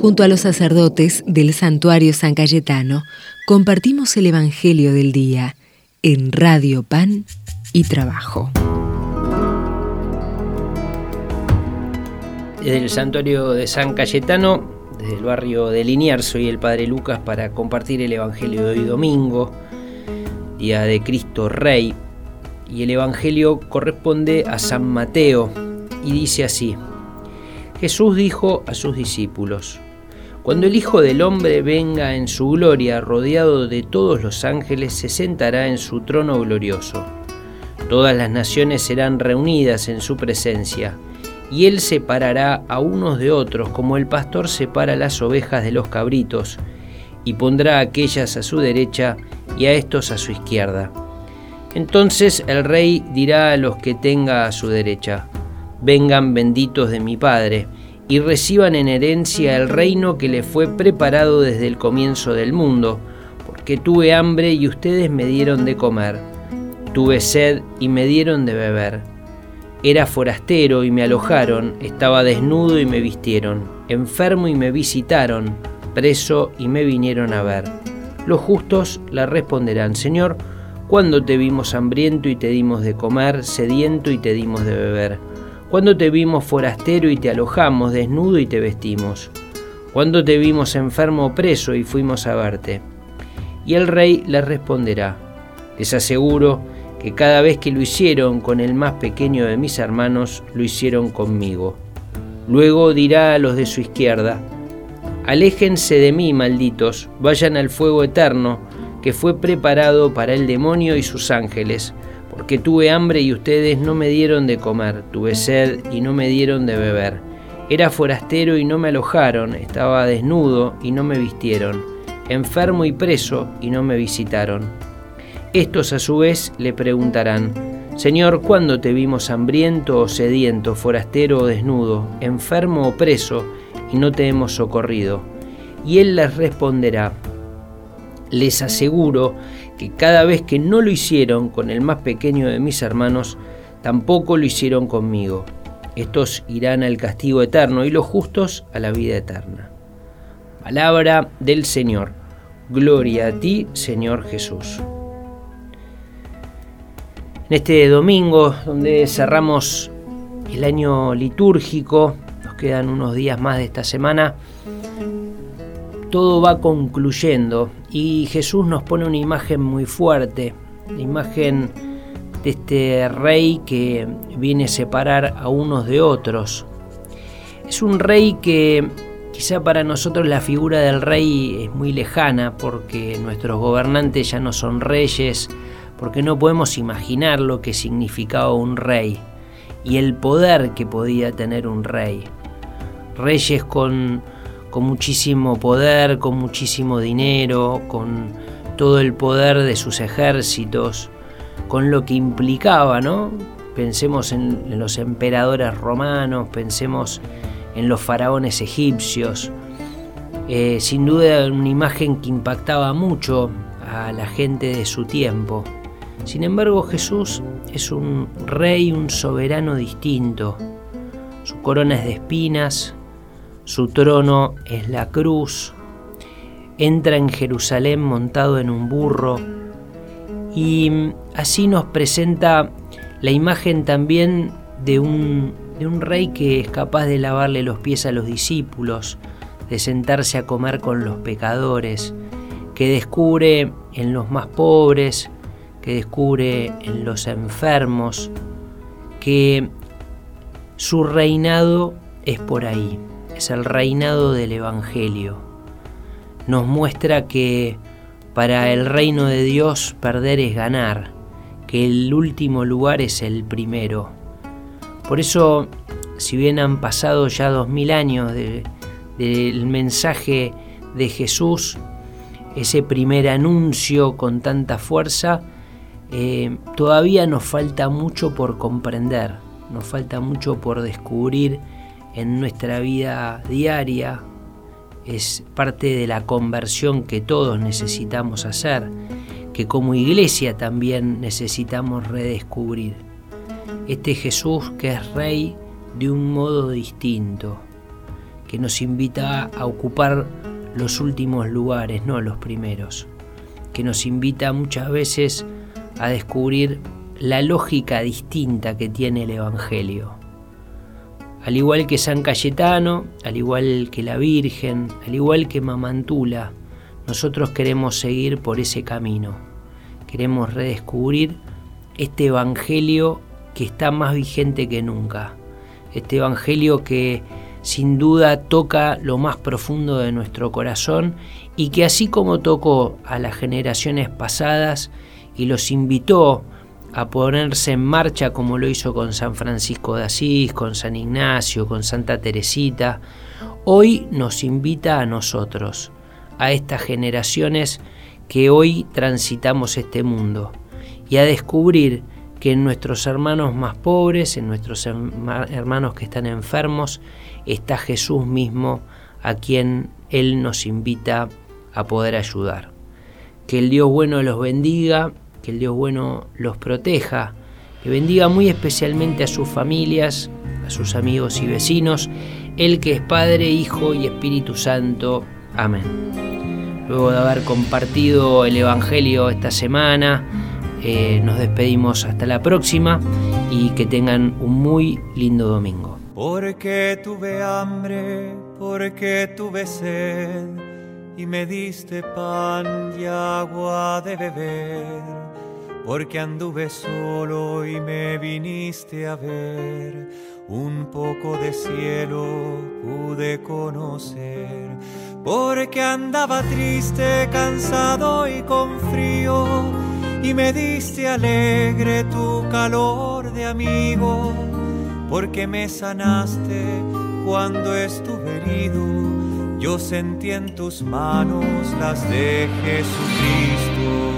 Junto a los sacerdotes del santuario San Cayetano, compartimos el Evangelio del Día en Radio Pan y Trabajo. Desde el santuario de San Cayetano, desde el barrio de Liniers, soy el Padre Lucas para compartir el Evangelio de hoy domingo, Día de Cristo Rey. Y el Evangelio corresponde a San Mateo y dice así. Jesús dijo a sus discípulos, Cuando el Hijo del Hombre venga en su gloria rodeado de todos los ángeles, se sentará en su trono glorioso. Todas las naciones serán reunidas en su presencia, y él separará a unos de otros como el pastor separa las ovejas de los cabritos, y pondrá a aquellas a su derecha y a estos a su izquierda. Entonces el rey dirá a los que tenga a su derecha, vengan benditos de mi Padre, y reciban en herencia el reino que le fue preparado desde el comienzo del mundo, porque tuve hambre y ustedes me dieron de comer, tuve sed y me dieron de beber, era forastero y me alojaron, estaba desnudo y me vistieron, enfermo y me visitaron, preso y me vinieron a ver. Los justos le responderán, Señor, ¿cuándo te vimos hambriento y te dimos de comer, sediento y te dimos de beber? Cuando te vimos forastero y te alojamos, desnudo y te vestimos. Cuando te vimos enfermo o preso y fuimos a verte. Y el rey les responderá, les aseguro que cada vez que lo hicieron con el más pequeño de mis hermanos, lo hicieron conmigo. Luego dirá a los de su izquierda, Aléjense de mí, malditos, vayan al fuego eterno, que fue preparado para el demonio y sus ángeles porque tuve hambre y ustedes no me dieron de comer, tuve sed y no me dieron de beber. Era forastero y no me alojaron, estaba desnudo y no me vistieron, enfermo y preso y no me visitaron. Estos a su vez le preguntarán, Señor, ¿cuándo te vimos hambriento o sediento, forastero o desnudo, enfermo o preso, y no te hemos socorrido? Y él les responderá, les aseguro que cada vez que no lo hicieron con el más pequeño de mis hermanos, tampoco lo hicieron conmigo. Estos irán al castigo eterno y los justos a la vida eterna. Palabra del Señor. Gloria a ti, Señor Jesús. En este domingo, donde cerramos el año litúrgico, nos quedan unos días más de esta semana, todo va concluyendo y Jesús nos pone una imagen muy fuerte, la imagen de este rey que viene a separar a unos de otros. Es un rey que quizá para nosotros la figura del rey es muy lejana porque nuestros gobernantes ya no son reyes, porque no podemos imaginar lo que significaba un rey y el poder que podía tener un rey. Reyes con con muchísimo poder, con muchísimo dinero, con todo el poder de sus ejércitos, con lo que implicaba, ¿no? Pensemos en, los emperadores romanos, pensemos en los faraones egipcios. Eh, sin duda una imagen que impactaba mucho a la gente de su tiempo. Sin embargo, Jesús es un rey, un soberano distinto. Su corona es de espinas, su trono es la cruz, entra en Jerusalén montado en un burro. Y así nos presenta la imagen también de un, de un rey que es capaz de lavarle los pies a los discípulos, de sentarse a comer con los pecadores, que descubre en los más pobres, que descubre en los enfermos, que su reinado es por ahí es el reinado del Evangelio. Nos muestra que para el reino de Dios perder es ganar, que el último lugar es el primero. Por eso, si bien han pasado ya dos mil años del mensaje de Jesús, ese primer anuncio con tanta fuerza, eh, todavía nos falta mucho por comprender, nos falta mucho por descubrir en nuestra vida diaria, es parte de la conversión que todos necesitamos hacer, que como iglesia también necesitamos redescubrir. Este Jesús que es rey de un modo distinto, que nos invita a ocupar los últimos lugares, no los primeros, que nos invita muchas veces a descubrir la lógica distinta que tiene el Evangelio. Al igual que San Cayetano, al igual que la Virgen, al igual que Mamantula, nosotros queremos seguir por ese camino. Queremos redescubrir este Evangelio que está más vigente que nunca. Este Evangelio que sin duda toca lo más profundo de nuestro corazón y que así como tocó a las generaciones pasadas y los invitó a ponerse en marcha como lo hizo con San Francisco de Asís, con San Ignacio, con Santa Teresita, hoy nos invita a nosotros, a estas generaciones que hoy transitamos este mundo, y a descubrir que en nuestros hermanos más pobres, en nuestros hermanos que están enfermos, está Jesús mismo a quien Él nos invita a poder ayudar. Que el Dios bueno los bendiga que el Dios bueno los proteja, que bendiga muy especialmente a sus familias, a sus amigos y vecinos, el que es Padre, Hijo y Espíritu Santo. Amén. Luego de haber compartido el Evangelio esta semana, eh, nos despedimos hasta la próxima y que tengan un muy lindo domingo. Porque tuve hambre, porque tuve sed y me diste pan y agua de beber porque anduve solo y me viniste a ver. Un poco de cielo pude conocer, porque andaba triste, cansado y con frío, y me diste alegre tu calor de amigo, porque me sanaste cuando estuve herido. Yo sentí en tus manos las de Jesucristo.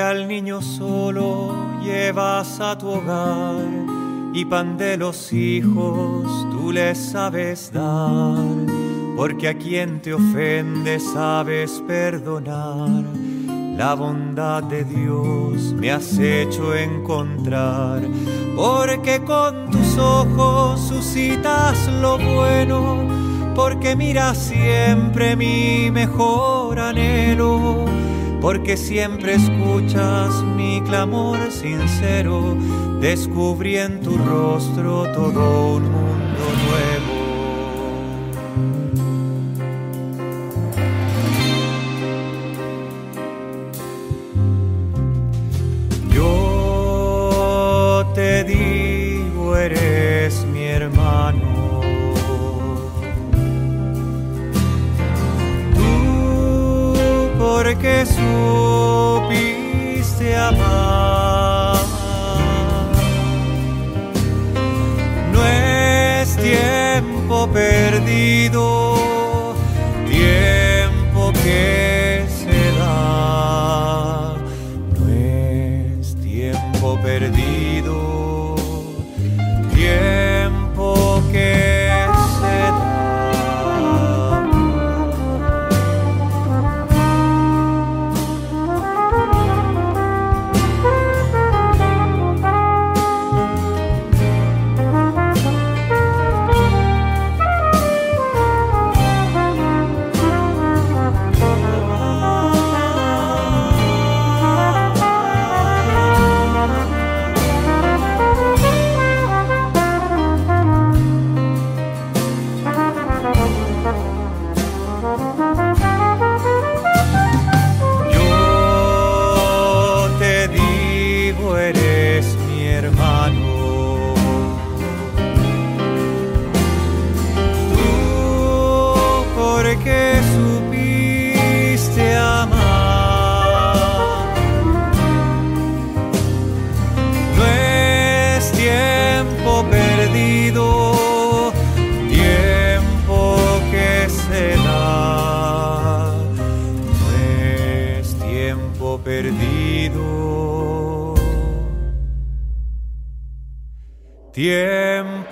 al niño solo llevas a tu hogar y pan de los hijos tú le sabes dar, porque a quien te ofende sabes perdonar. La bondad de Dios me has hecho encontrar, porque con tus ojos suscitas lo bueno, porque miras siempre mi mejor anhelo porque siempre escuchas mi clamor sincero, descubrí en tu rostro todo un mundo supiste amar. No es tiempo perdido, tú eres mi hermano. Tú, porque supiste amar. No es tiempo perdido, tiempo que se da. No es tiempo perdido. Tiempo